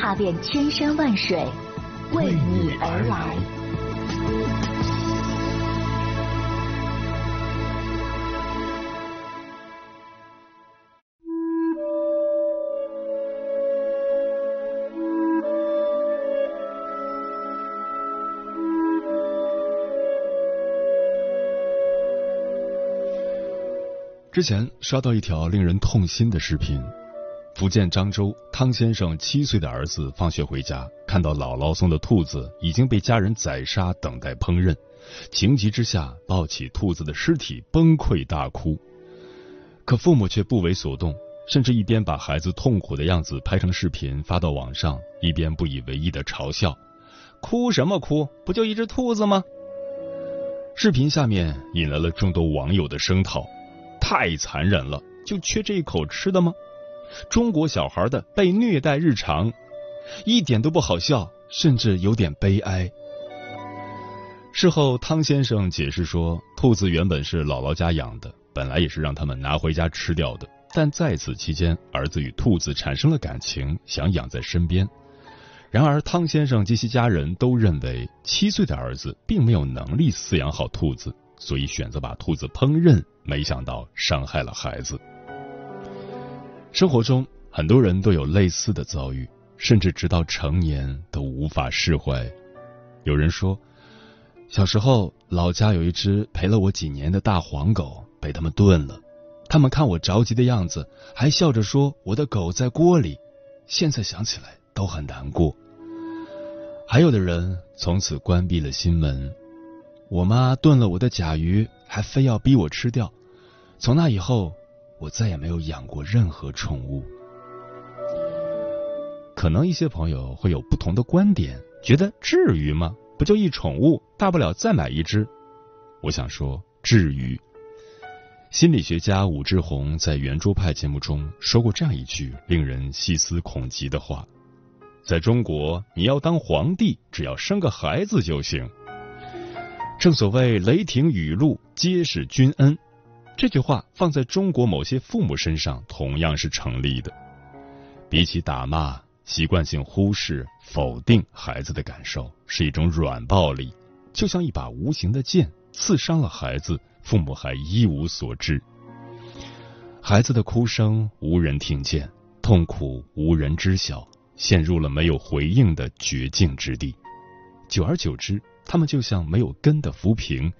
踏遍千山万水，为你而来。之前刷到一条令人痛心的视频：福建漳州汤先生七岁的儿子放学回家，看到姥姥送的兔子已经被家人宰杀，等待烹饪，情急之下抱起兔子的尸体崩溃大哭。可父母却不为所动，甚至一边把孩子痛苦的样子拍成视频发到网上，一边不以为意的嘲笑：“哭什么哭？不就一只兔子吗？”视频下面引来了众多网友的声讨。太残忍了，就缺这一口吃的吗？中国小孩的被虐待日常，一点都不好笑，甚至有点悲哀。事后，汤先生解释说，兔子原本是姥姥家养的，本来也是让他们拿回家吃掉的。但在此期间，儿子与兔子产生了感情，想养在身边。然而，汤先生及其家人都认为，七岁的儿子并没有能力饲养好兔子。所以选择把兔子烹饪，没想到伤害了孩子。生活中很多人都有类似的遭遇，甚至直到成年都无法释怀。有人说，小时候老家有一只陪了我几年的大黄狗被他们炖了，他们看我着急的样子，还笑着说我的狗在锅里。现在想起来都很难过。还有的人从此关闭了心门。我妈炖了我的甲鱼，还非要逼我吃掉。从那以后，我再也没有养过任何宠物。可能一些朋友会有不同的观点，觉得至于吗？不就一宠物，大不了再买一只。我想说，至于。心理学家武志红在圆桌派节目中说过这样一句令人细思恐极的话：在中国，你要当皇帝，只要生个孩子就行。正所谓雷霆雨露皆是君恩，这句话放在中国某些父母身上同样是成立的。比起打骂，习惯性忽视、否定孩子的感受是一种软暴力，就像一把无形的剑刺伤了孩子，父母还一无所知。孩子的哭声无人听见，痛苦无人知晓，陷入了没有回应的绝境之地。久而久之。他们就像没有根的浮萍，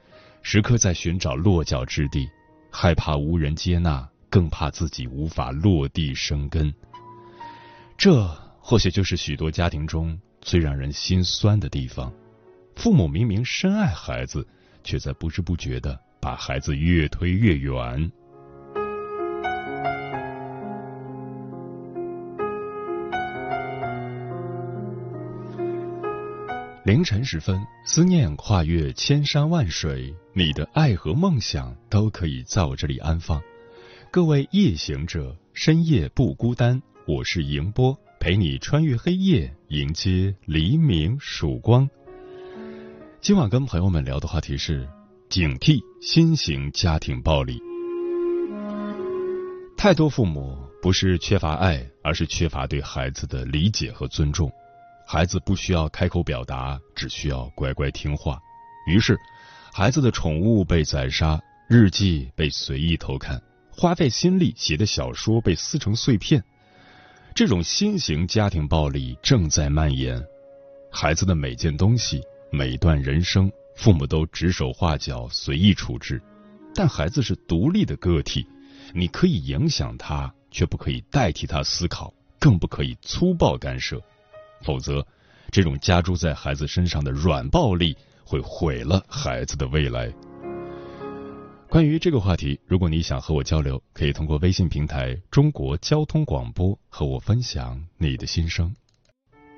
时刻在寻找落脚之地，害怕无人接纳，更怕自己无法落地生根。这或许就是许多家庭中最让人心酸的地方：父母明明深爱孩子，却在不知不觉的把孩子越推越远。凌晨时分，思念跨越千山万水，你的爱和梦想都可以在我这里安放。各位夜行者，深夜不孤单，我是迎波，陪你穿越黑夜，迎接黎明曙光。今晚跟朋友们聊的话题是警惕新型家庭暴力。太多父母不是缺乏爱，而是缺乏对孩子的理解和尊重。孩子不需要开口表达，只需要乖乖听话。于是，孩子的宠物被宰杀，日记被随意偷看，花费心力写的小说被撕成碎片。这种新型家庭暴力正在蔓延。孩子的每件东西、每段人生，父母都指手画脚、随意处置。但孩子是独立的个体，你可以影响他，却不可以代替他思考，更不可以粗暴干涉。否则，这种加诸在孩子身上的软暴力会毁了孩子的未来。关于这个话题，如果你想和我交流，可以通过微信平台“中国交通广播”和我分享你的心声。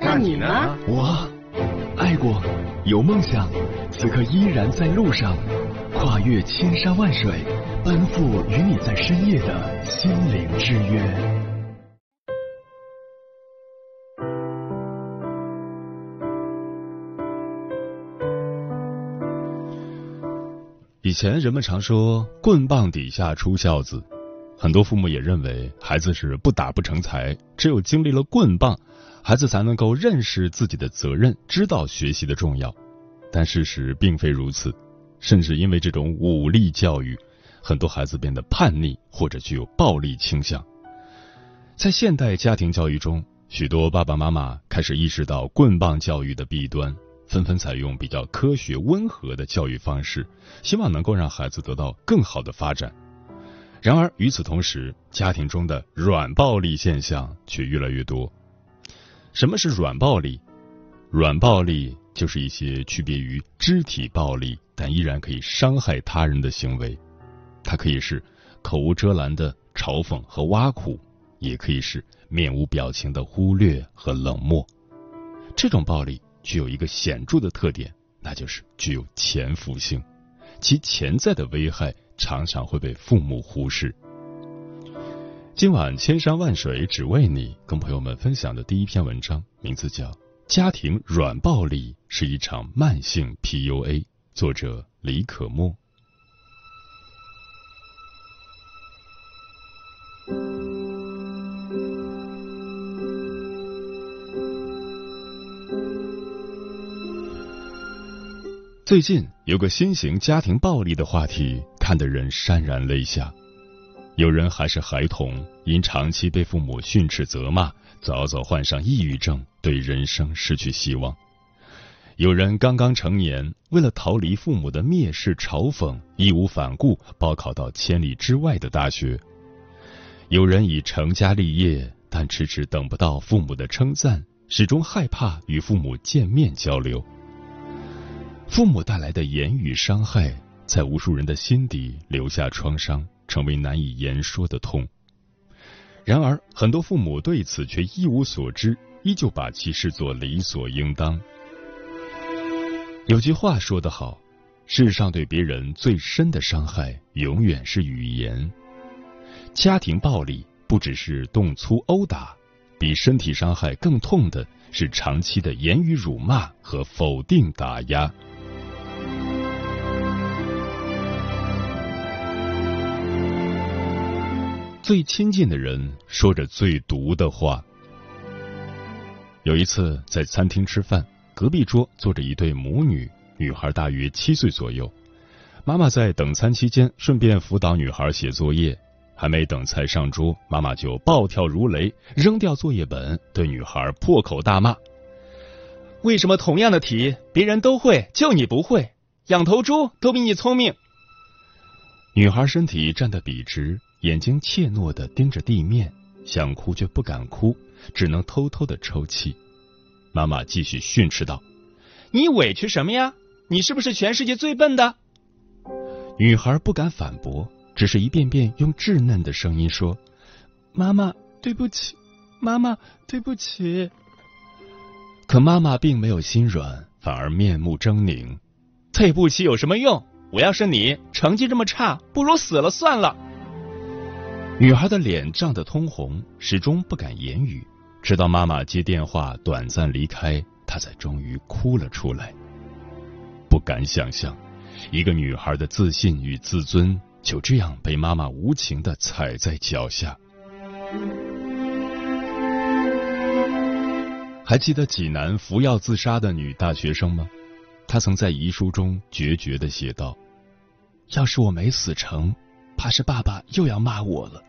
那你呢？我爱过，有梦想，此刻依然在路上，跨越千山万水，奔赴与你在深夜的心灵之约。以前人们常说“棍棒底下出孝子”，很多父母也认为孩子是不打不成才，只有经历了棍棒。孩子才能够认识自己的责任，知道学习的重要。但事实并非如此，甚至因为这种武力教育，很多孩子变得叛逆或者具有暴力倾向。在现代家庭教育中，许多爸爸妈妈开始意识到棍棒教育的弊端，纷纷采用比较科学温和的教育方式，希望能够让孩子得到更好的发展。然而与此同时，家庭中的软暴力现象却越来越多。什么是软暴力？软暴力就是一些区别于肢体暴力，但依然可以伤害他人的行为。它可以是口无遮拦的嘲讽和挖苦，也可以是面无表情的忽略和冷漠。这种暴力具有一个显著的特点，那就是具有潜伏性，其潜在的危害常常会被父母忽视。今晚千山万水只为你，跟朋友们分享的第一篇文章，名字叫《家庭软暴力是一场慢性 PUA》，作者李可墨。最近有个新型家庭暴力的话题，看得人潸然泪下。有人还是孩童，因长期被父母训斥责骂，早早患上抑郁症，对人生失去希望；有人刚刚成年，为了逃离父母的蔑视嘲讽，义无反顾报考到千里之外的大学；有人已成家立业，但迟迟等不到父母的称赞，始终害怕与父母见面交流。父母带来的言语伤害，在无数人的心底留下创伤。成为难以言说的痛。然而，很多父母对此却一无所知，依旧把其视作理所应当。有句话说得好：“世上对别人最深的伤害，永远是语言。”家庭暴力不只是动粗殴打，比身体伤害更痛的是长期的言语辱骂和否定打压。最亲近的人说着最毒的话。有一次在餐厅吃饭，隔壁桌坐着一对母女，女孩大约七岁左右。妈妈在等餐期间顺便辅导女孩写作业，还没等菜上桌，妈妈就暴跳如雷，扔掉作业本，对女孩破口大骂：“为什么同样的题别人都会，就你不会？养头猪都比你聪明。”女孩身体站得笔直。眼睛怯懦的盯着地面，想哭却不敢哭，只能偷偷的抽泣。妈妈继续训斥道：“你委屈什么呀？你是不是全世界最笨的？”女孩不敢反驳，只是一遍遍用稚嫩的声音说：“妈妈，对不起，妈妈，对不起。”可妈妈并没有心软，反而面目狰狞：“对不起有什么用？我要是你，成绩这么差，不如死了算了。”女孩的脸涨得通红，始终不敢言语，直到妈妈接电话短暂离开，她才终于哭了出来。不敢想象，一个女孩的自信与自尊就这样被妈妈无情的踩在脚下。还记得济南服药自杀的女大学生吗？她曾在遗书中决绝的写道：“要是我没死成，怕是爸爸又要骂我了。”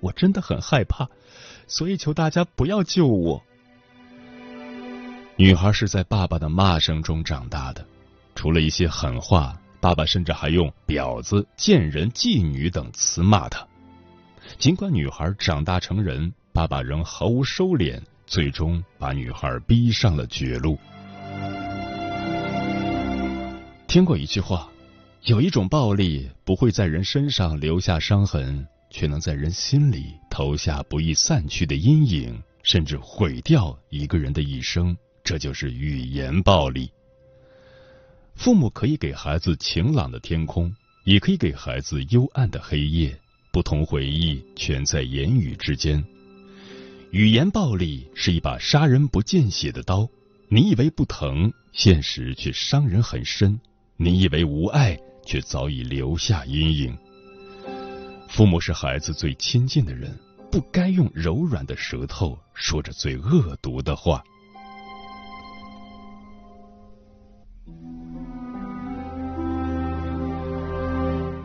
我真的很害怕，所以求大家不要救我。女孩是在爸爸的骂声中长大的，除了一些狠话，爸爸甚至还用“婊子”“贱人”“妓女”等词骂她。尽管女孩长大成人，爸爸仍毫无收敛，最终把女孩逼上了绝路。听过一句话，有一种暴力不会在人身上留下伤痕，却能在人心里投下不易散去的阴影，甚至毁掉一个人的一生。这就是语言暴力。父母可以给孩子晴朗的天空，也可以给孩子幽暗的黑夜。不同回忆全在言语之间。语言暴力是一把杀人不见血的刀，你以为不疼，现实却伤人很深；你以为无爱，却早已留下阴影。父母是孩子最亲近的人，不该用柔软的舌头说着最恶毒的话。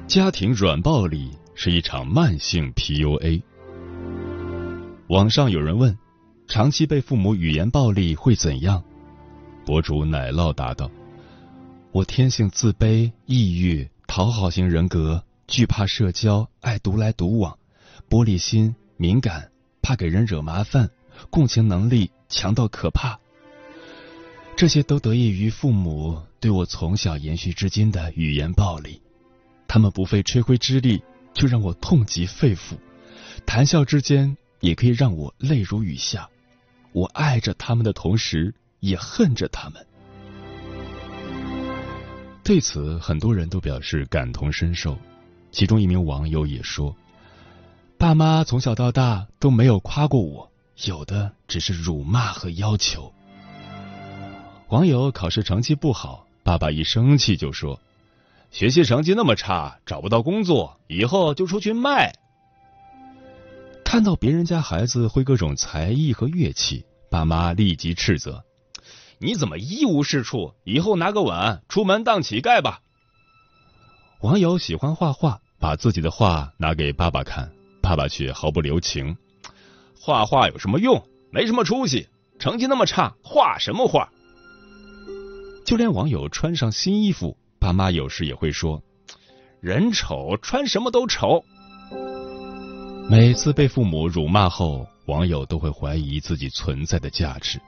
家庭软暴力。是一场慢性 PUA。网上有人问：长期被父母语言暴力会怎样？博主奶酪答道：“我天性自卑、抑郁、讨好型人格，惧怕社交，爱独来独往，玻璃心、敏感，怕给人惹麻烦，共情能力强到可怕。这些都得益于父母对我从小延续至今的语言暴力，他们不费吹灰之力。”就让我痛极肺腑，谈笑之间也可以让我泪如雨下。我爱着他们的同时，也恨着他们。对此，很多人都表示感同身受。其中一名网友也说：“爸妈从小到大都没有夸过我，有的只是辱骂和要求。”网友考试成绩不好，爸爸一生气就说。学习成绩那么差，找不到工作，以后就出去卖。看到别人家孩子会各种才艺和乐器，爸妈立即斥责：“你怎么一无是处？以后拿个碗，出门当乞丐吧。”网友喜欢画画，把自己的画拿给爸爸看，爸爸却毫不留情：“画画有什么用？没什么出息，成绩那么差，画什么画？”就连网友穿上新衣服。爸妈有时也会说：“人丑穿什么都丑。”每次被父母辱骂后，网友都会怀疑自己存在的价值。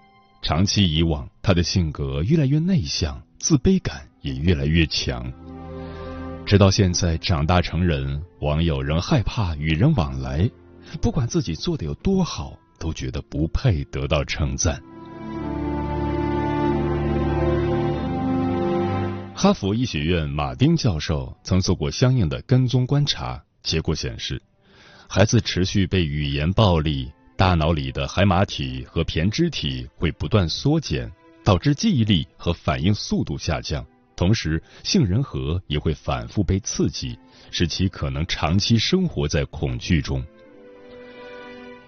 长期以往，他的性格越来越内向，自卑感也越来越强。直到现在长大成人，网友仍害怕与人往来，不管自己做的有多好，都觉得不配得到称赞。哈佛医学院马丁教授曾做过相应的跟踪观察，结果显示，孩子持续被语言暴力，大脑里的海马体和胼胝体会不断缩减，导致记忆力和反应速度下降，同时杏仁核也会反复被刺激，使其可能长期生活在恐惧中。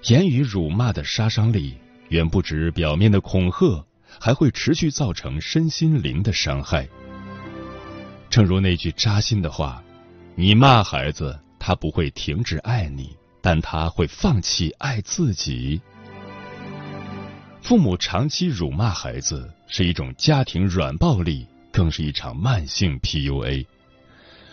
言语辱骂的杀伤力远不止表面的恐吓，还会持续造成身心灵的伤害。正如那句扎心的话：“你骂孩子，他不会停止爱你，但他会放弃爱自己。”父母长期辱骂孩子是一种家庭软暴力，更是一场慢性 PUA。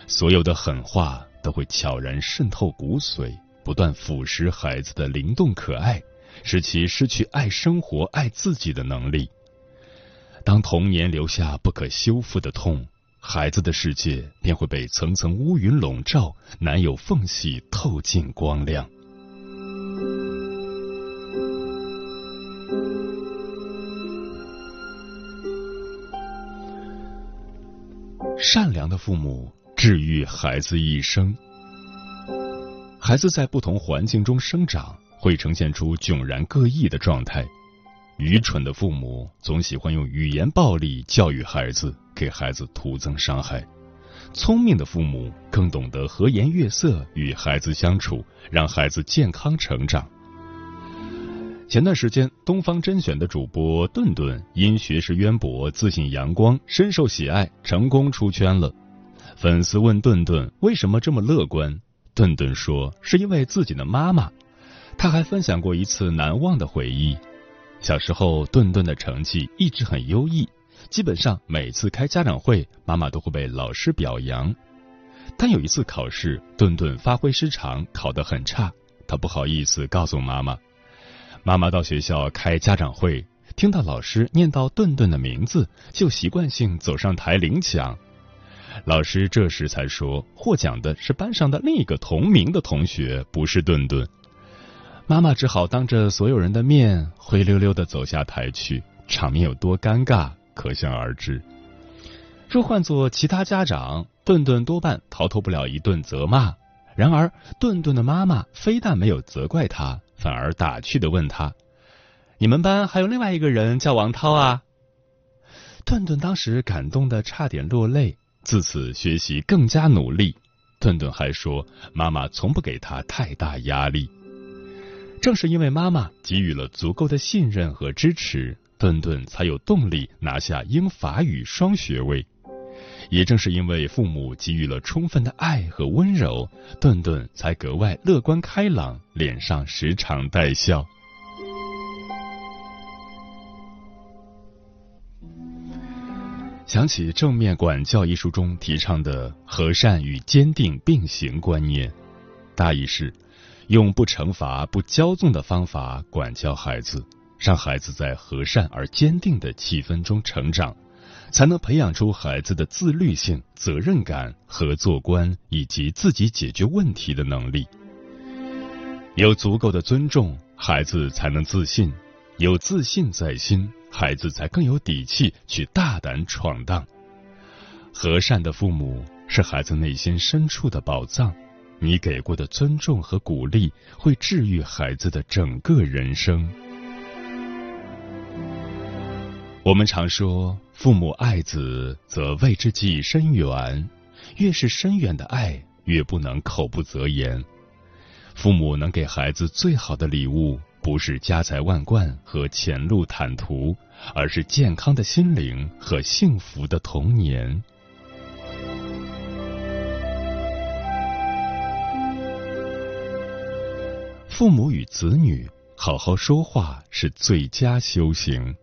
所有的狠话都会悄然渗透骨髓，不断腐蚀孩子的灵动可爱，使其失去爱生活、爱自己的能力。当童年留下不可修复的痛。孩子的世界便会被层层乌云笼罩，难有缝隙透进光亮。善良的父母治愈孩子一生。孩子在不同环境中生长，会呈现出迥然各异的状态。愚蠢的父母总喜欢用语言暴力教育孩子，给孩子徒增伤害；聪明的父母更懂得和颜悦色与孩子相处，让孩子健康成长。前段时间，东方甄选的主播顿顿因学识渊博、自信阳光，深受喜爱，成功出圈了。粉丝问顿顿为什么这么乐观，顿顿说是因为自己的妈妈。他还分享过一次难忘的回忆。小时候，顿顿的成绩一直很优异，基本上每次开家长会，妈妈都会被老师表扬。但有一次考试，顿顿发挥失常，考得很差，他不好意思告诉妈妈。妈妈到学校开家长会，听到老师念到顿顿的名字，就习惯性走上台领奖。老师这时才说，获奖的是班上的另一个同名的同学，不是顿顿。妈妈只好当着所有人的面灰溜溜的走下台去，场面有多尴尬，可想而知。若换做其他家长，顿顿多半逃脱不了一顿责骂。然而，顿顿的妈妈非但没有责怪他，反而打趣的问他：“你们班还有另外一个人叫王涛啊？”顿顿当时感动的差点落泪，自此学习更加努力。顿顿还说，妈妈从不给他太大压力。正是因为妈妈给予了足够的信任和支持，顿顿才有动力拿下英法语双学位。也正是因为父母给予了充分的爱和温柔，顿顿才格外乐观开朗，脸上时常带笑。想起《正面管教》一书中提倡的和善与坚定并行观念，大意是。用不惩罚、不骄纵的方法管教孩子，让孩子在和善而坚定的气氛中成长，才能培养出孩子的自律性、责任感、合作观以及自己解决问题的能力。有足够的尊重，孩子才能自信；有自信在心，孩子才更有底气去大胆闯荡。和善的父母是孩子内心深处的宝藏。你给过的尊重和鼓励，会治愈孩子的整个人生。我们常说，父母爱子，则为之计深远。越是深远的爱，越不能口不择言。父母能给孩子最好的礼物，不是家财万贯和前路坦途，而是健康的心灵和幸福的童年。父母与子女好好说话是最佳修行。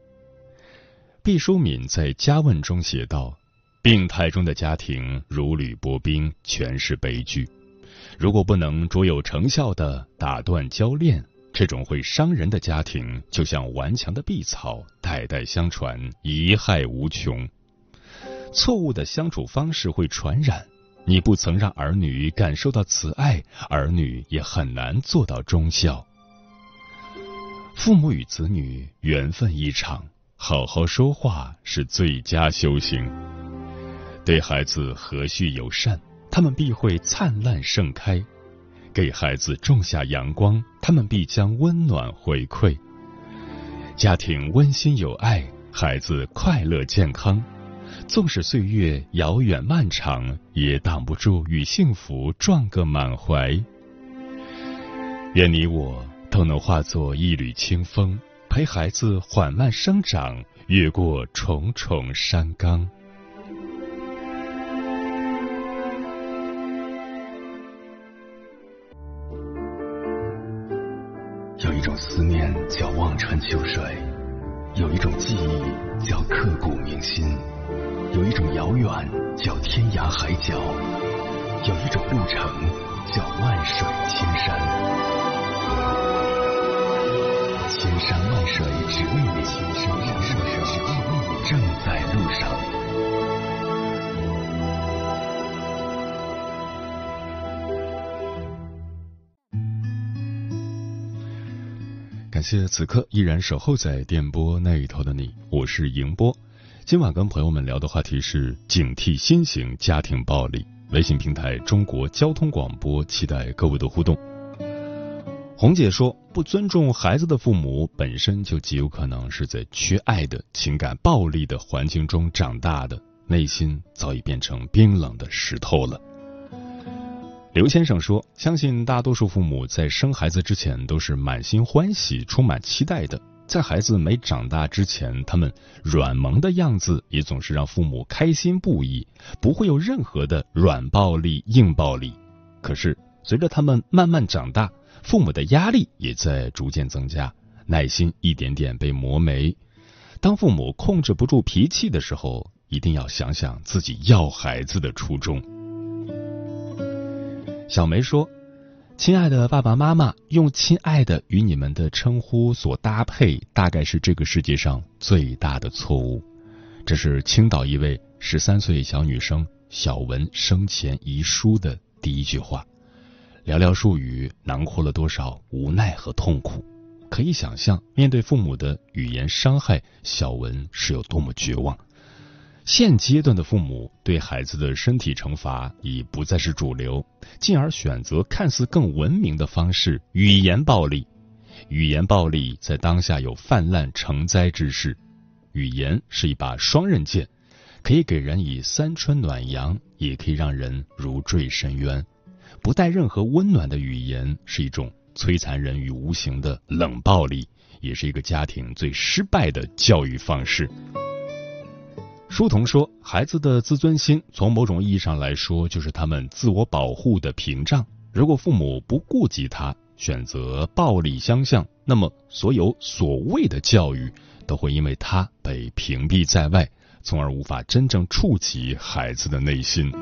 毕淑敏在家问中写道：“病态中的家庭如履薄冰，全是悲剧。如果不能卓有成效的打断交链，这种会伤人的家庭就像顽强的碧草，代代相传，贻害无穷。错误的相处方式会传染。”你不曾让儿女感受到慈爱，儿女也很难做到忠孝。父母与子女缘分一场，好好说话是最佳修行。对孩子和煦友善，他们必会灿烂盛开；给孩子种下阳光，他们必将温暖回馈。家庭温馨有爱，孩子快乐健康。纵使岁月遥远漫长，也挡不住与幸福撞个满怀。愿你我都能化作一缕清风，陪孩子缓慢生长，越过重重山岗。有一种思念叫望穿秋水，有一种记忆叫刻骨铭心。有一种遥远叫天涯海角，有一种路程叫万水千山。千山万水只为你，千山万水只为你，正在路上。感谢此刻依然守候在电波那一头的你，我是迎波。今晚跟朋友们聊的话题是警惕新型家庭暴力。微信平台中国交通广播，期待各位的互动。红姐说，不尊重孩子的父母，本身就极有可能是在缺爱的情感暴力的环境中长大的，内心早已变成冰冷的石头了。刘先生说，相信大多数父母在生孩子之前都是满心欢喜、充满期待的。在孩子没长大之前，他们软萌的样子也总是让父母开心不已，不会有任何的软暴力、硬暴力。可是随着他们慢慢长大，父母的压力也在逐渐增加，耐心一点点被磨没。当父母控制不住脾气的时候，一定要想想自己要孩子的初衷。小梅说：“亲爱的爸爸妈妈，用‘亲爱的’与你们的称呼所搭配，大概是这个世界上最大的错误。”这是青岛一位十三岁小女生小文生前遗书的第一句话。寥寥数语，囊括了多少无奈和痛苦。可以想象，面对父母的语言伤害，小文是有多么绝望。现阶段的父母对孩子的身体惩罚已不再是主流，进而选择看似更文明的方式——语言暴力。语言暴力在当下有泛滥成灾之势。语言是一把双刃剑，可以给人以三春暖阳，也可以让人如坠深渊。不带任何温暖的语言是一种摧残人于无形的冷暴力，也是一个家庭最失败的教育方式。书童说：“孩子的自尊心，从某种意义上来说，就是他们自我保护的屏障。如果父母不顾及他，选择暴力相向，那么所有所谓的教育，都会因为他被屏蔽在外，从而无法真正触及孩子的内心。”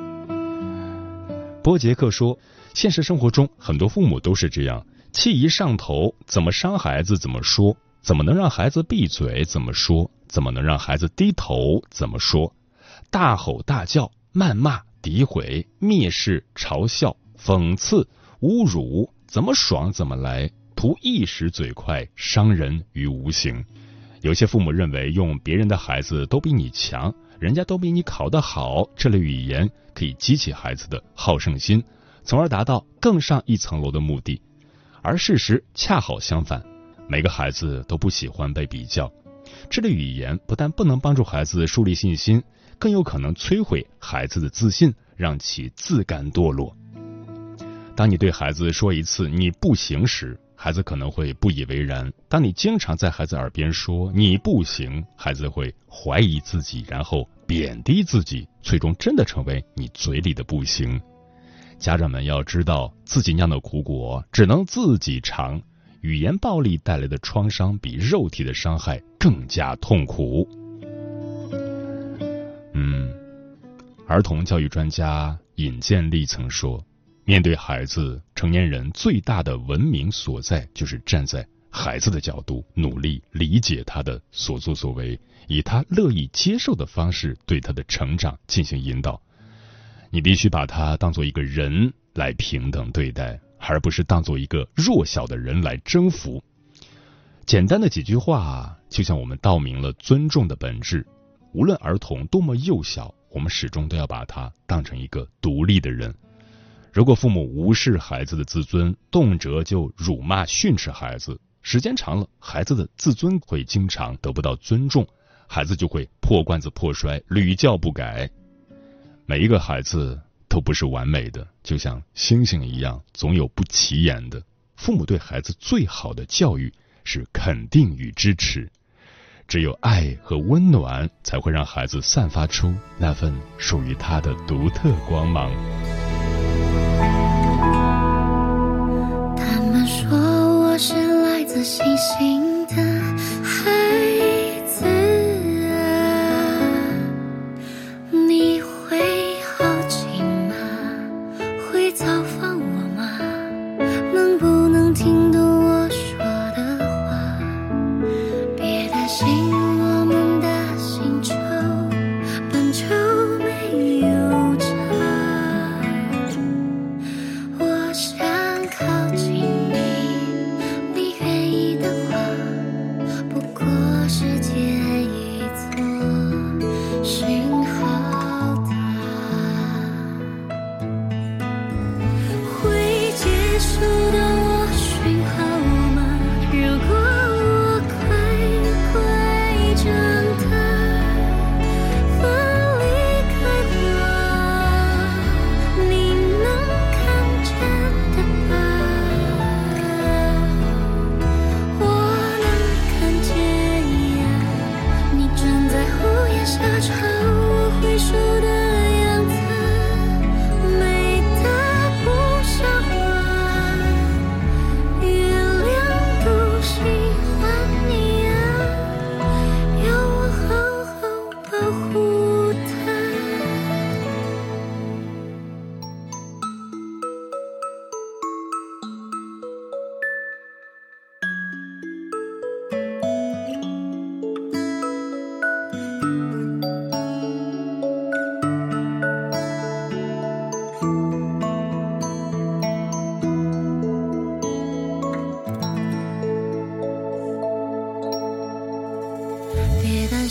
波杰克说：“现实生活中，很多父母都是这样，气一上头，怎么伤孩子怎么说，怎么能让孩子闭嘴怎么说，怎么能让孩子低头怎么说，大吼大叫、谩骂、诋毁、蔑视、嘲笑、讽刺、侮辱，怎么爽怎么来，图一时嘴快，伤人于无形。有些父母认为，用别人的孩子都比你强。”人家都比你考得好，这类语言可以激起孩子的好胜心，从而达到更上一层楼的目的。而事实恰好相反，每个孩子都不喜欢被比较。这类语言不但不能帮助孩子树立信心，更有可能摧毁孩子的自信，让其自甘堕落。当你对孩子说一次“你不行”时，孩子可能会不以为然。当你经常在孩子耳边说“你不行”，孩子会怀疑自己，然后贬低自己，最终真的成为你嘴里的不行。家长们要知道，自己酿的苦果只能自己尝。语言暴力带来的创伤比肉体的伤害更加痛苦。嗯，儿童教育专家尹建莉曾说。面对孩子，成年人最大的文明所在，就是站在孩子的角度，努力理解他的所作所为，以他乐意接受的方式对他的成长进行引导。你必须把他当做一个人来平等对待，而不是当做一个弱小的人来征服。简单的几句话，就像我们道明了尊重的本质。无论儿童多么幼小，我们始终都要把他当成一个独立的人。如果父母无视孩子的自尊，动辄就辱骂训斥孩子，时间长了，孩子的自尊会经常得不到尊重，孩子就会破罐子破摔，屡教不改。每一个孩子都不是完美的，就像星星一样，总有不起眼的。父母对孩子最好的教育是肯定与支持，只有爱和温暖，才会让孩子散发出那份属于他的独特光芒。星星的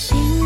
心